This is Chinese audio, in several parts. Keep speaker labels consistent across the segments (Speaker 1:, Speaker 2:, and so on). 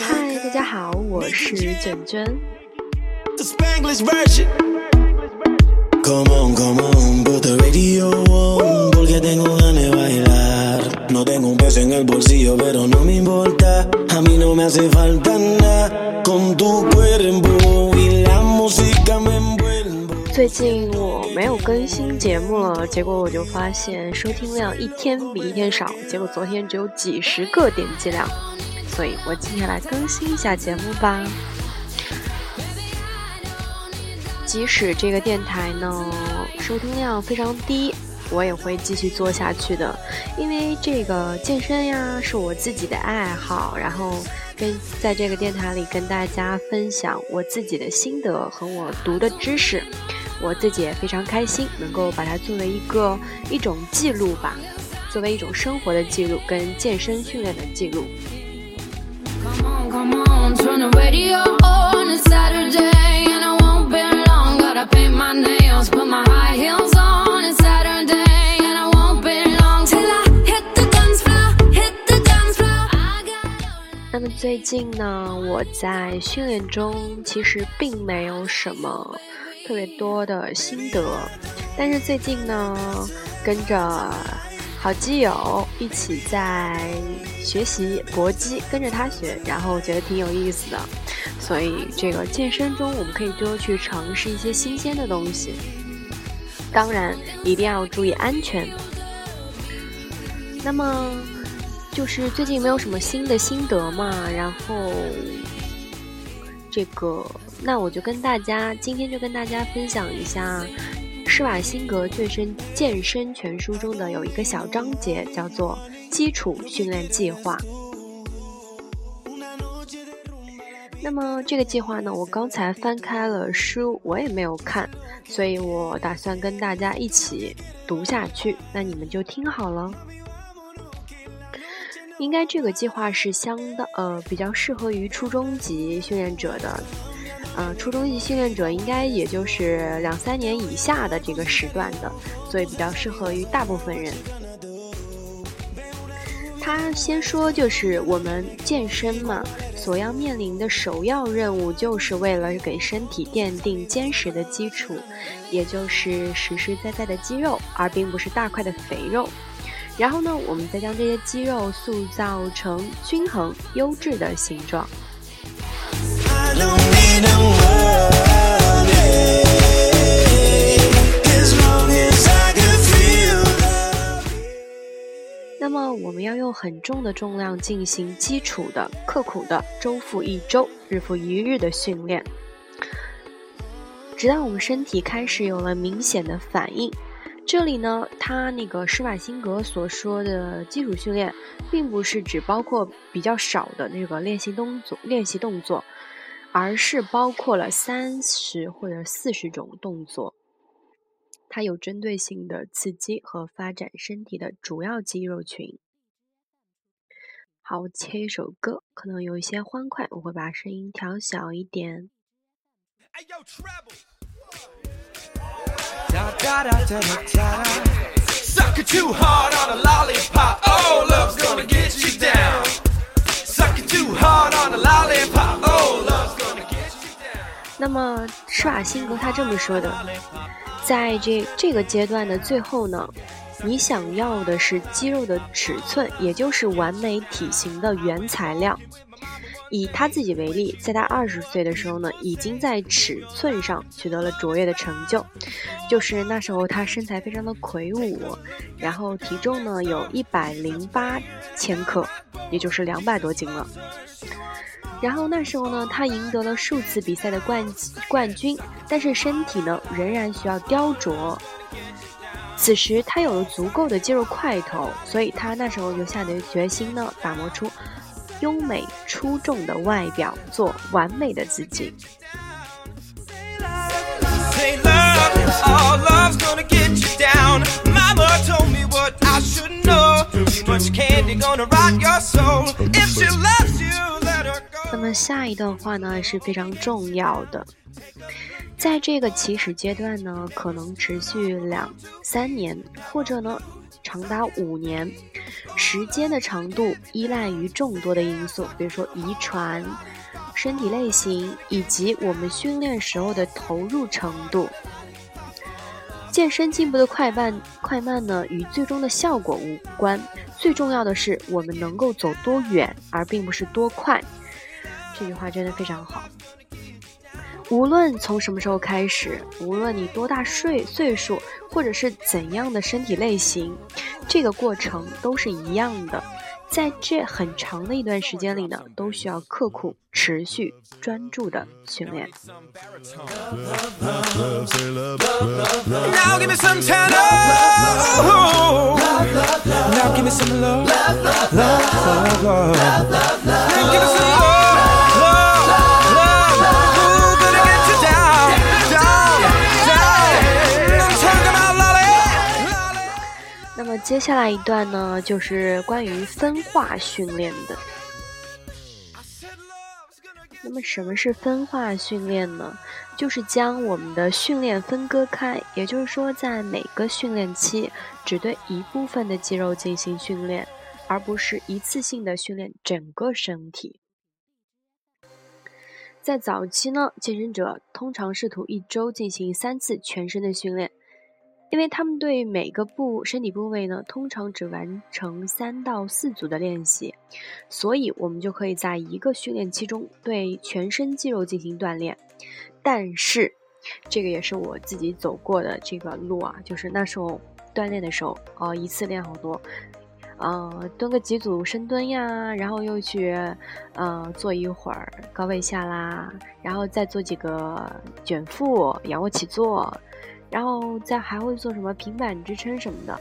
Speaker 1: 嗨，大家好，我是卷卷。 最近我没有更新节目了，结果我就发现收听量一天比一天少，结果昨天只有几十个点击量，所以我今天来更新一下节目吧。即使这个电台呢收听量非常低，我也会继续做下去的，因为这个健身呀是我自己的爱好，然后跟在这个电台里跟大家分享我自己的心得和我读的知识。我自己也非常开心，能够把它作为一个一种记录吧，作为一种生活的记录跟健身训练的记录。那么最近呢，我在训练中其实并没有什么。特别多的心得，但是最近呢，跟着好基友一起在学习搏击，跟着他学，然后我觉得挺有意思的。所以这个健身中，我们可以多去尝试一些新鲜的东西，当然一定要注意安全。那么就是最近没有什么新的心得嘛，然后这个。那我就跟大家今天就跟大家分享一下施瓦辛格最深健身全书中的有一个小章节，叫做基础训练计划。那么这个计划呢，我刚才翻开了书，我也没有看，所以我打算跟大家一起读下去。那你们就听好了。应该这个计划是相当呃比较适合于初中级训练者的。呃，初中级训练者应该也就是两三年以下的这个时段的，所以比较适合于大部分人。他先说，就是我们健身嘛，所要面临的首要任务，就是为了给身体奠定坚实的基础，也就是实实在在的肌肉，而并不是大块的肥肉。然后呢，我们再将这些肌肉塑造成均衡、优质的形状。那么，我们要用很重的重量进行基础的、刻苦的周复一周、日复一日的训练，直到我们身体开始有了明显的反应。这里呢，他那个施瓦辛格所说的基础训练，并不是只包括比较少的那个练习动作、练习动作。而是包括了三十或者四十种动作，它有针对性的刺激和发展身体的主要肌肉群。好，我切一首歌，可能有一些欢快，我会把声音调小一点。那么施瓦辛格他这么说的，在这这个阶段的最后呢，你想要的是肌肉的尺寸，也就是完美体型的原材料。以他自己为例，在他二十岁的时候呢，已经在尺寸上取得了卓越的成就，就是那时候他身材非常的魁梧，然后体重呢有一百零八千克，也就是两百多斤了。然后那时候呢，他赢得了数次比赛的冠冠军，但是身体呢仍然需要雕琢。此时他有了足够的肌肉块头，所以他那时候就下定决心呢，打磨出优美出众的外表，做完美的自己。那么下一段话呢是非常重要的，在这个起始阶段呢，可能持续两三年，或者呢长达五年。时间的长度依赖于众多的因素，比如说遗传、身体类型以及我们训练时候的投入程度。健身进步的快慢快慢呢，与最终的效果无关，最重要的是我们能够走多远，而并不是多快。这句话真的非常好。无论从什么时候开始，无论你多大岁岁数，或者是怎样的身体类型，这个过程都是一样的。在这很长的一段时间里呢，都需要刻苦、持续、专注的训练。接下来一段呢，就是关于分化训练的。那么，什么是分化训练呢？就是将我们的训练分割开，也就是说，在每个训练期只对一部分的肌肉进行训练，而不是一次性的训练整个身体。在早期呢，健身者通常试图一周进行三次全身的训练。因为他们对每个部身体部位呢，通常只完成三到四组的练习，所以我们就可以在一个训练期中对全身肌肉进行锻炼。但是，这个也是我自己走过的这个路啊，就是那时候锻炼的时候，哦，一次练好多，呃，蹲个几组深蹲呀，然后又去，呃，做一会儿高位下拉，然后再做几个卷腹、仰卧起坐。然后再还会做什么平板支撑什么的，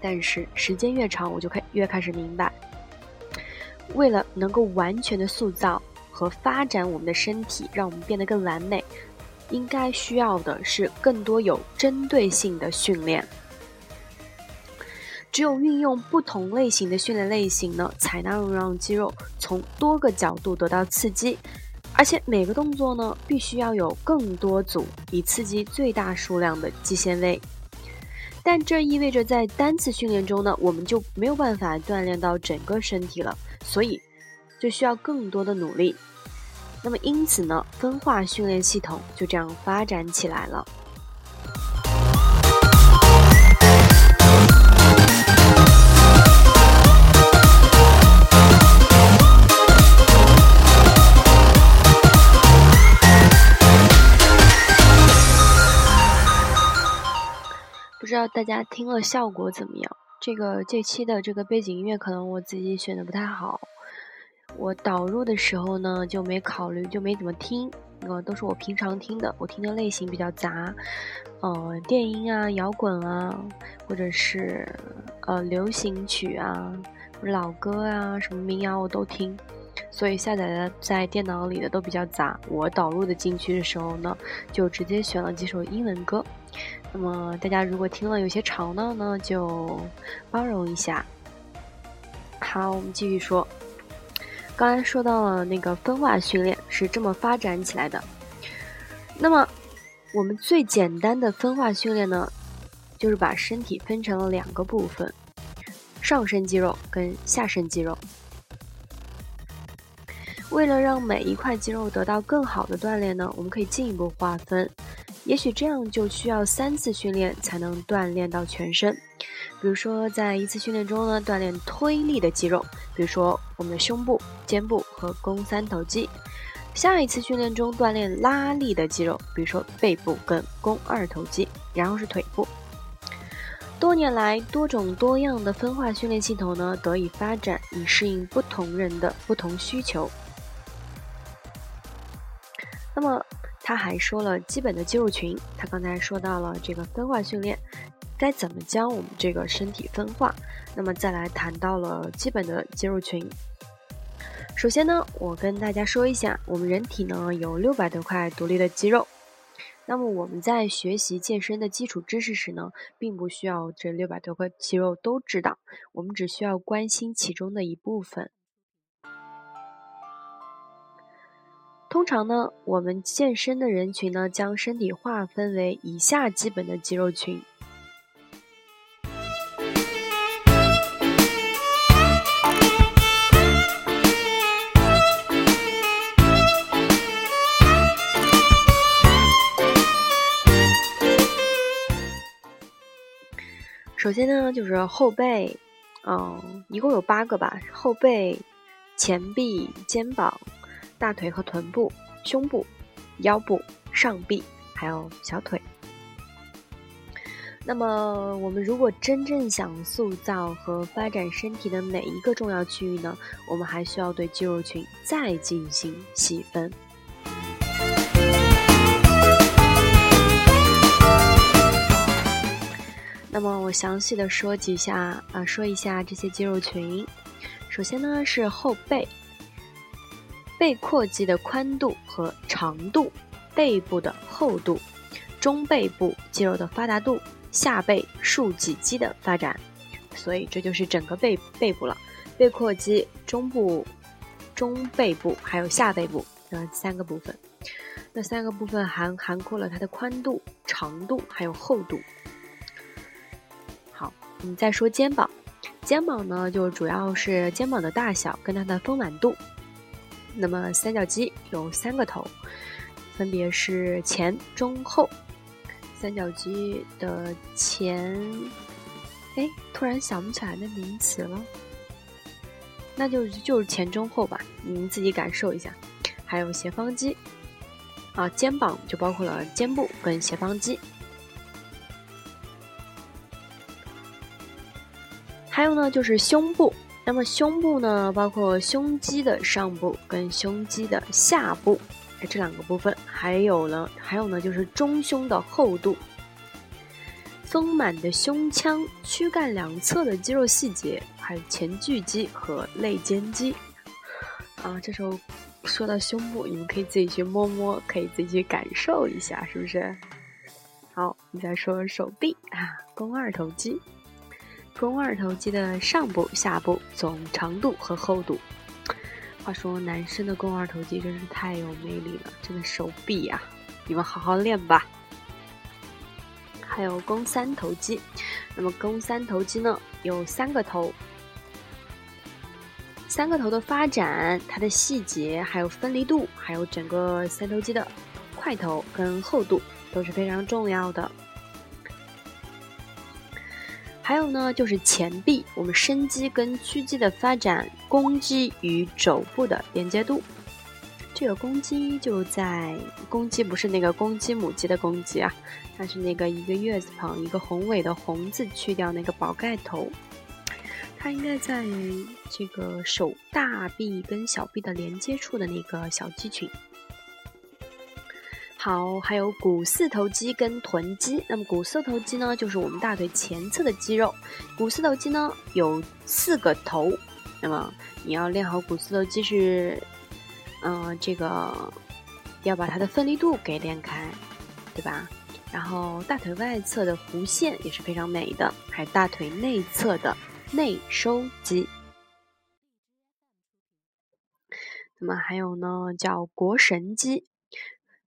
Speaker 1: 但是时间越长，我就开越开始明白，为了能够完全的塑造和发展我们的身体，让我们变得更完美，应该需要的是更多有针对性的训练。只有运用不同类型的训练类型呢，才能让肌肉从多个角度得到刺激。而且每个动作呢，必须要有更多组，以刺激最大数量的肌纤维。但这意味着在单次训练中呢，我们就没有办法锻炼到整个身体了，所以就需要更多的努力。那么因此呢，分化训练系统就这样发展起来了。大家听了效果怎么样？这个这期的这个背景音乐可能我自己选的不太好，我导入的时候呢就没考虑，就没怎么听，呃，都是我平常听的，我听的类型比较杂，呃，电音啊、摇滚啊，或者是呃流行曲啊、老歌啊、什么民谣我都听，所以下载的在电脑里的都比较杂。我导入的进去的时候呢，就直接选了几首英文歌。那么大家如果听了有些吵闹呢，就包容一下。好，我们继续说。刚才说到了那个分化训练是这么发展起来的。那么我们最简单的分化训练呢，就是把身体分成了两个部分：上身肌肉跟下身肌肉。为了让每一块肌肉得到更好的锻炼呢，我们可以进一步划分。也许这样就需要三次训练才能锻炼到全身。比如说，在一次训练中呢，锻炼推力的肌肉，比如说我们的胸部、肩部和肱三头肌；下一次训练中锻炼拉力的肌肉，比如说背部跟肱二头肌，然后是腿部。多年来，多种多样的分化训练系统呢得以发展，以适应不同人的不同需求。那么。他还说了基本的肌肉群，他刚才说到了这个分化训练，该怎么将我们这个身体分化？那么再来谈到了基本的肌肉群。首先呢，我跟大家说一下，我们人体呢有六百多块独立的肌肉。那么我们在学习健身的基础知识时呢，并不需要这六百多块肌肉都知道，我们只需要关心其中的一部分。通常呢我们健身的人群呢将身体划分为以下基本的肌肉群。首先呢就是后背嗯一共有八个吧后背前臂肩膀大腿和臀部、胸部、腰部、上臂，还有小腿。那么，我们如果真正想塑造和发展身体的每一个重要区域呢，我们还需要对肌肉群再进行细分。那么，我详细的说几下啊，说一下这些肌肉群。首先呢，是后背，背阔肌的宽度和长度，背部的厚度，中背部肌肉的发达度。下背竖脊肌的发展，所以这就是整个背背部了。背阔肌、中部、中背部还有下背部这三个部分。那三个部分涵涵括了它的宽度、长度还有厚度。好，我们再说肩膀。肩膀呢，就主要是肩膀的大小跟它的丰满度。那么三角肌有三个头，分别是前、中、后。三角肌的前，哎，突然想不起来那名词了，那就就是前中后吧，你们自己感受一下。还有斜方肌，啊，肩膀就包括了肩部跟斜方肌。还有呢，就是胸部，那么胸部呢，包括胸肌的上部跟胸肌的下部。这两个部分，还有呢，还有呢，就是中胸的厚度、丰满的胸腔、躯干两侧的肌肉细节，还有前锯肌和肋间肌。啊，这时候说到胸部，你们可以自己去摸摸，可以自己去感受一下，是不是？好，你再说手臂啊，肱二头肌，肱二头肌的上部、下部总长度和厚度。话说，男生的肱二头肌真是太有魅力了，真的手臂呀，你们好好练吧。还有肱三头肌，那么肱三头肌呢，有三个头，三个头的发展，它的细节，还有分离度，还有整个三头肌的块头跟厚度都是非常重要的。还有呢，就是前臂，我们伸肌跟屈肌的发展，弓肌与肘部的连接度。这个肱肌就在公鸡，不是那个公鸡母鸡的公鸡啊，它是那个一个月字旁一个宏伟的宏字去掉那个宝盖头，它应该在这个手大臂跟小臂的连接处的那个小肌群。好，还有股四头肌跟臀肌。那么股四头肌呢，就是我们大腿前侧的肌肉。股四头肌呢有四个头，那么你要练好股四头肌是，嗯，这个要把它的分离度给练开，对吧？然后大腿外侧的弧线也是非常美的，还有大腿内侧的内收肌。那么还有呢，叫腘绳肌。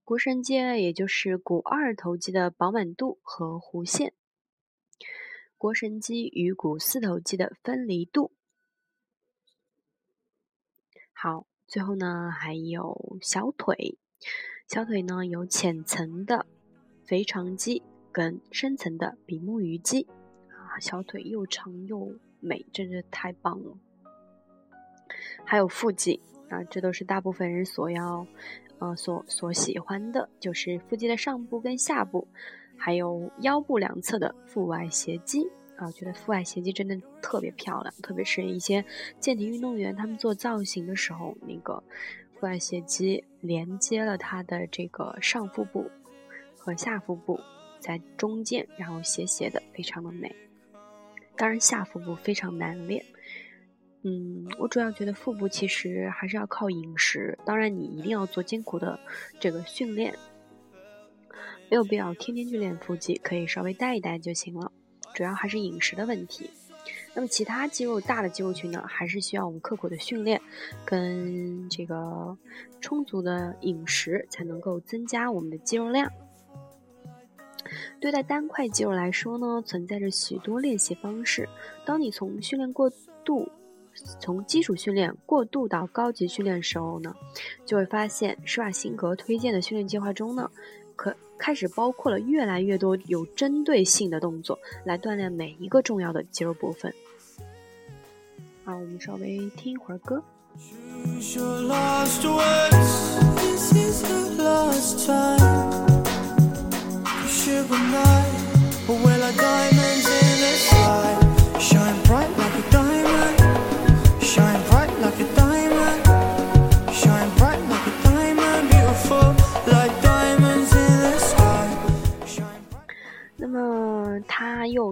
Speaker 1: 股绳肌也就是股二头肌的饱满度和弧线，股绳肌与股四头肌的分离度。好，最后呢还有小腿，小腿呢有浅层的腓肠肌跟深层的比目鱼肌啊，小腿又长又美，真是太棒了。还有腹肌啊，这都是大部分人所要。呃，所所喜欢的就是腹肌的上部跟下部，还有腰部两侧的腹外斜肌啊，觉得腹外斜肌真的特别漂亮，特别是一些健体运动员，他们做造型的时候，那个腹外斜肌连接了他的这个上腹部和下腹部在中间，然后斜斜的，非常的美。当然，下腹部非常难练。嗯，我主要觉得腹部其实还是要靠饮食，当然你一定要做艰苦的这个训练，没有必要天天去练腹肌，可以稍微带一带就行了，主要还是饮食的问题。那么其他肌肉大的肌肉群呢，还是需要我们刻苦的训练跟这个充足的饮食才能够增加我们的肌肉量。对待单块肌肉来说呢，存在着许多练习方式，当你从训练过度。从基础训练过渡到高级训练时候呢，就会发现施瓦辛格推荐的训练计划中呢，可开始包括了越来越多有针对性的动作，来锻炼每一个重要的肌肉部分。好，我们稍微听一会儿歌。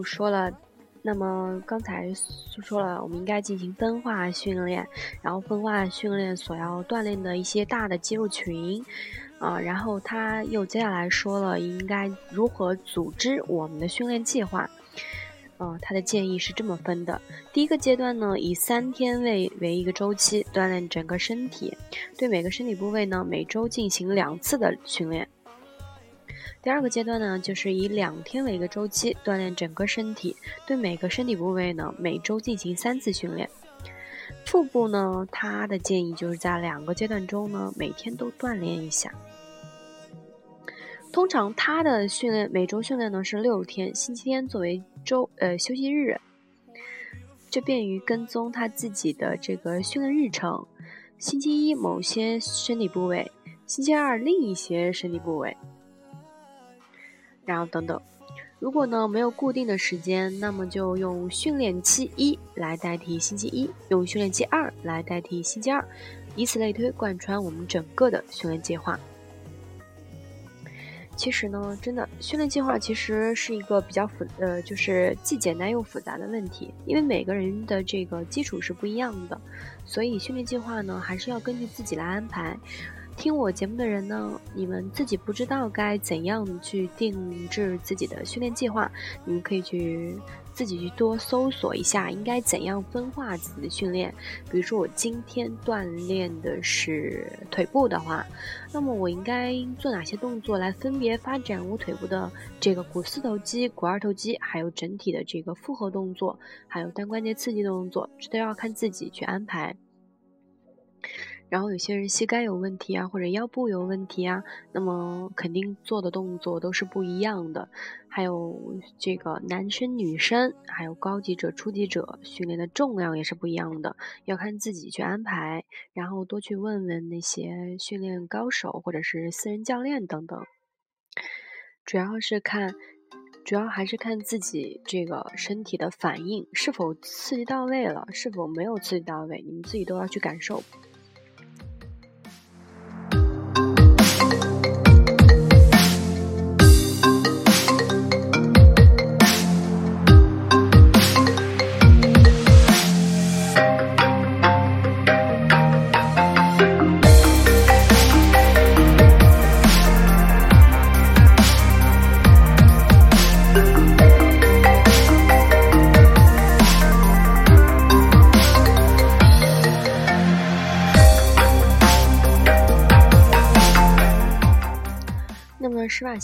Speaker 1: 说了。那么刚才说了，我们应该进行分化训练，然后分化训练所要锻炼的一些大的肌肉群，啊，然后他又接下来说了应该如何组织我们的训练计划，啊，他的建议是这么分的：第一个阶段呢，以三天为为一个周期锻炼整个身体，对每个身体部位呢，每周进行两次的训练。第二个阶段呢，就是以两天为一个周期锻炼整个身体，对每个身体部位呢，每周进行三次训练。腹部呢，他的建议就是在两个阶段中呢，每天都锻炼一下。通常他的训练每周训练呢是六天，星期天作为周呃休息日，这便于跟踪他自己的这个训练日程。星期一某些身体部位，星期二另一些身体部位。然后等等，如果呢没有固定的时间，那么就用训练期一来代替星期一，用训练期二来代替星期二，以此类推，贯穿我们整个的训练计划。其实呢，真的训练计划其实是一个比较复呃，就是既简单又复杂的问题，因为每个人的这个基础是不一样的，所以训练计划呢还是要根据自己来安排。听我节目的人呢，你们自己不知道该怎样去定制自己的训练计划，你们可以去自己去多搜索一下，应该怎样分化自己的训练。比如说，我今天锻炼的是腿部的话，那么我应该做哪些动作来分别发展我腿部的这个股四头肌、股二头肌，还有整体的这个复合动作，还有单关节刺激动作，这都要看自己去安排。然后有些人膝盖有问题啊，或者腰部有问题啊，那么肯定做的动作都是不一样的。还有这个男生、女生，还有高级者、初级者，训练的重量也是不一样的，要看自己去安排。然后多去问问那些训练高手或者是私人教练等等。主要是看，主要还是看自己这个身体的反应是否刺激到位了，是否没有刺激到位，你们自己都要去感受。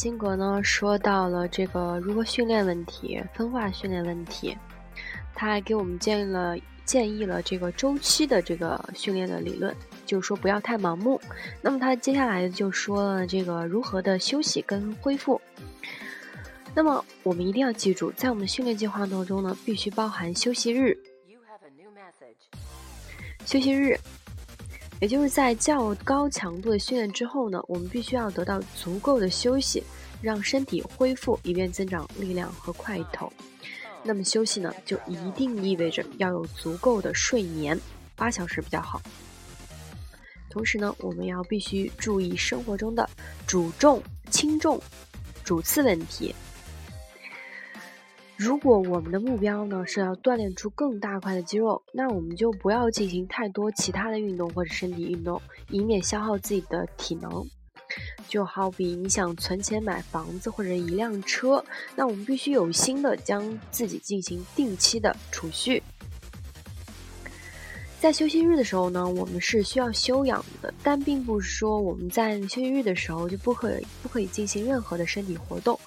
Speaker 1: 辛格呢说到了这个如何训练问题，分化训练问题，他还给我们建议了建议了这个周期的这个训练的理论，就是说不要太盲目。那么他接下来就说了这个如何的休息跟恢复。那么我们一定要记住，在我们训练计划当中呢，必须包含休息日。休息日。也就是在较高强度的训练之后呢，我们必须要得到足够的休息，让身体恢复，以便增长力量和块头。那么休息呢，就一定意味着要有足够的睡眠，八小时比较好。同时呢，我们要必须注意生活中的主重、轻重、主次问题。如果我们的目标呢是要锻炼出更大块的肌肉，那我们就不要进行太多其他的运动或者身体运动，以免消耗自己的体能。就好比你想存钱买房子或者一辆车，那我们必须有心的将自己进行定期的储蓄。在休息日的时候呢，我们是需要休养的，但并不是说我们在休息日的时候就不可以不可以进行任何的身体活动。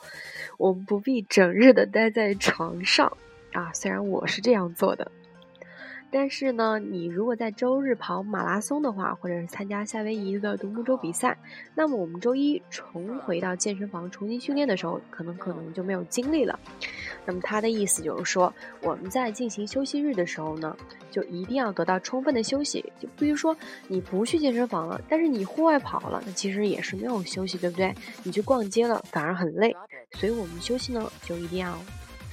Speaker 1: 我们不必整日的待在床上啊，虽然我是这样做的。但是呢，你如果在周日跑马拉松的话，或者是参加夏威夷的独木舟比赛，那么我们周一重回到健身房重新训练的时候，可能可能就没有精力了。那么他的意思就是说，我们在进行休息日的时候呢，就一定要得到充分的休息。就比如说你不去健身房了，但是你户外跑了，那其实也是没有休息，对不对？你去逛街了，反而很累。所以我们休息呢，就一定要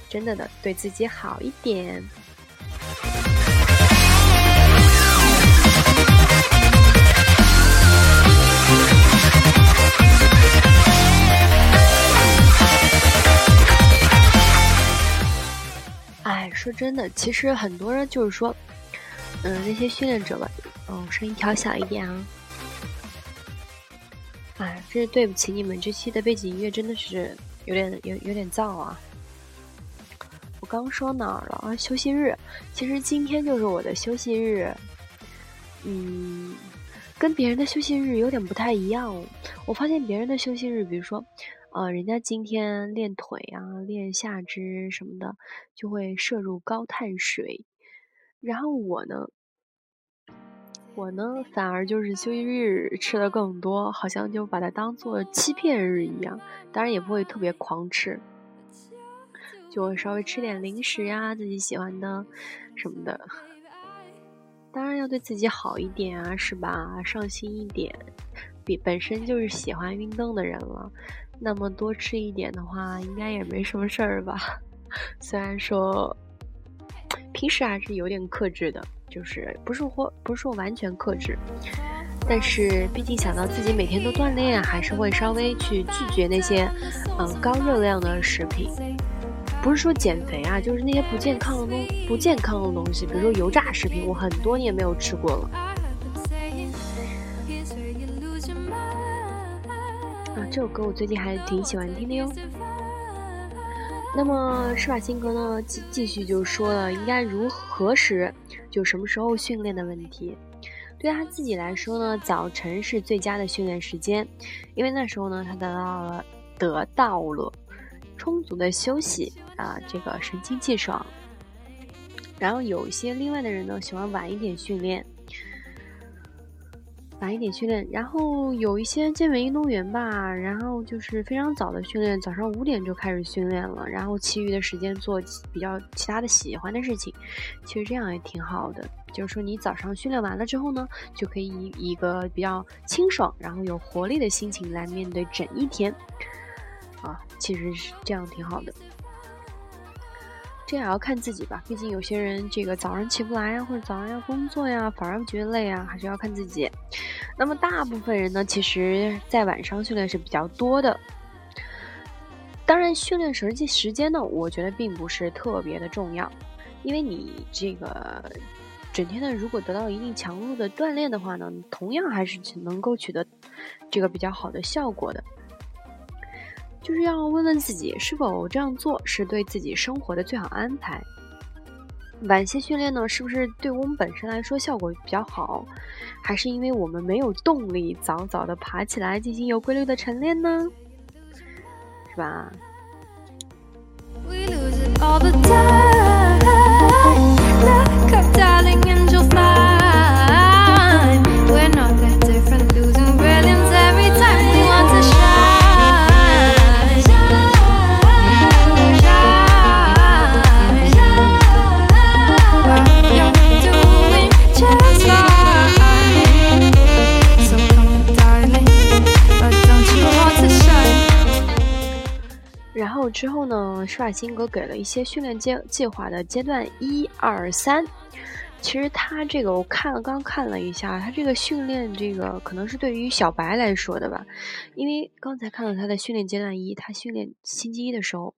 Speaker 1: 真的的对自己好一点。说真的，其实很多人就是说，嗯，那些训练者吧，哦，声音调小一点啊。哎，真是对不起你们，这期的背景音乐真的是有点有有点燥啊。我刚说哪儿了啊？休息日，其实今天就是我的休息日。嗯，跟别人的休息日有点不太一样。我发现别人的休息日，比如说，呃，人家今天练腿啊、练下肢什么的，就会摄入高碳水。然后我呢，我呢反而就是休息日吃的更多，好像就把它当做欺骗日一样。当然也不会特别狂吃。就稍微吃点零食呀，自己喜欢的什么的，当然要对自己好一点啊，是吧？上心一点，比本身就是喜欢运动的人了，那么多吃一点的话，应该也没什么事儿吧？虽然说平时还是有点克制的，就是不是说不是说完全克制，但是毕竟想到自己每天都锻炼，还是会稍微去拒绝那些嗯高热量的食品。不是说减肥啊，就是那些不健康的东不健康的东西，比如说油炸食品，我很多年没有吃过了。这首歌我最近还挺喜欢听的哟。那么施瓦辛格呢，继继续就说了应该如何时就什么时候训练的问题。对他自己来说呢，早晨是最佳的训练时间，因为那时候呢，他得到了得到了。充足的休息啊，这个神清气爽。然后有一些另外的人呢，喜欢晚一点训练，晚一点训练。然后有一些健美运动员吧，然后就是非常早的训练，早上五点就开始训练了，然后其余的时间做比较其他的喜欢的事情。其实这样也挺好的，就是说你早上训练完了之后呢，就可以以一个比较清爽，然后有活力的心情来面对整一天。啊，其实是这样挺好的，这也要看自己吧。毕竟有些人这个早上起不来呀，或者早上要工作呀，反而觉得累啊，还是要看自己。那么大部分人呢，其实在晚上训练是比较多的。当然，训练实际时间呢，我觉得并不是特别的重要，因为你这个整天的如果得到一定强度的锻炼的话呢，同样还是能够取得这个比较好的效果的。就是要问问自己，是否这样做是对自己生活的最好安排。晚些训练呢，是不是对我们本身来说效果比较好，还是因为我们没有动力早早的爬起来进行有规律的晨练呢？是吧？之后呢，施瓦辛格给了一些训练阶计划的阶段一二三。其实他这个我看了，刚看了一下，他这个训练这个可能是对于小白来说的吧。因为刚才看到他的训练阶段一，他训练星期一的时候，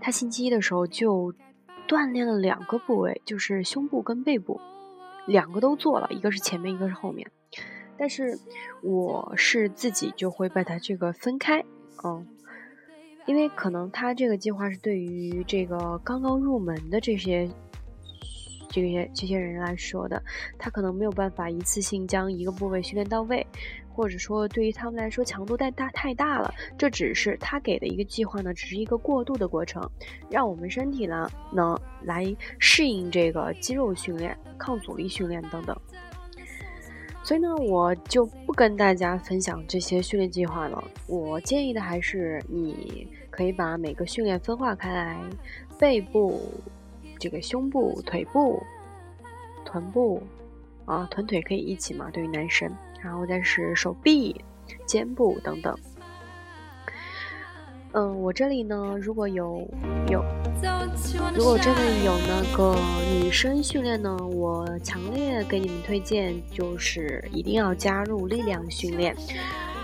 Speaker 1: 他星期一的时候就锻炼了两个部位，就是胸部跟背部，两个都做了，一个是前面，一个是后面。但是我是自己就会把它这个分开。嗯，因为可能他这个计划是对于这个刚刚入门的这些这些这些人来说的，他可能没有办法一次性将一个部位训练到位，或者说对于他们来说强度太大太大了。这只是他给的一个计划呢，只是一个过渡的过程，让我们身体呢能来适应这个肌肉训练、抗阻力训练等等。所以呢，我就不跟大家分享这些训练计划了。我建议的还是你可以把每个训练分化开来，背部、这个胸部、腿部、臀部，啊，臀腿可以一起嘛？对于男生，然后再是手臂、肩部等等。嗯，我这里呢，如果有有，如果真的有那个女生训练呢，我强烈给你们推荐，就是一定要加入力量训练。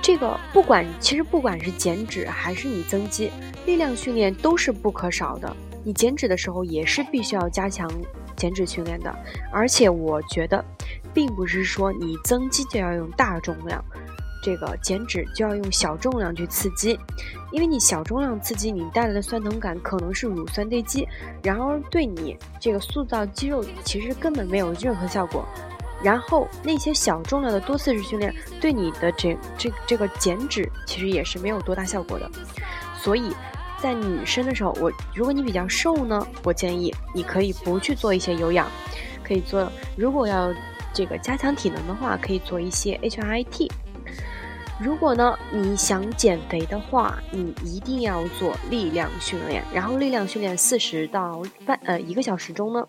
Speaker 1: 这个不管，其实不管是减脂还是你增肌，力量训练都是不可少的。你减脂的时候也是必须要加强减脂训练的。而且我觉得，并不是说你增肌就要用大重量。这个减脂就要用小重量去刺激，因为你小重量刺激你带来的酸疼感可能是乳酸堆积，然而对你这个塑造肌肉其实根本没有任何效果。然后那些小重量的多次式训练对你的这这这个减脂其实也是没有多大效果的。所以在女生的时候，我如果你比较瘦呢，我建议你可以不去做一些有氧，可以做如果要这个加强体能的话，可以做一些 HIT。如果呢，你想减肥的话，你一定要做力量训练。然后力量训练四十到半呃一个小时中呢，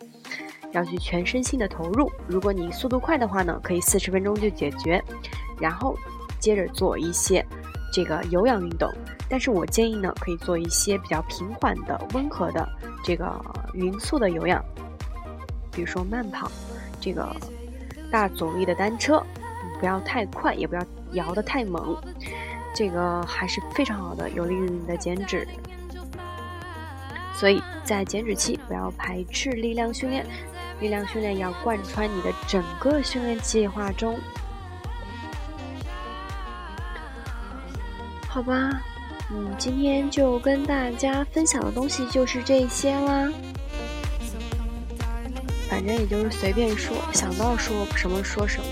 Speaker 1: 要去全身心的投入。如果你速度快的话呢，可以四十分钟就解决。然后接着做一些这个有氧运动。但是我建议呢，可以做一些比较平缓的、温和的这个匀速的有氧，比如说慢跑，这个大阻力的单车，不要太快，也不要。摇得太猛，这个还是非常好的，有利于你的减脂。所以在减脂期不要排斥力量训练，力量训练要贯穿你的整个训练计划中。好吧，嗯，今天就跟大家分享的东西就是这些啦。反正也就是随便说，想到说什么说什么。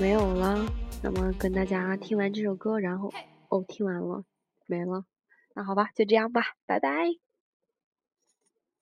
Speaker 1: 没有了。那么跟大家听完这首歌，然后哦，听完了，没了。那好吧，就这样吧，拜拜。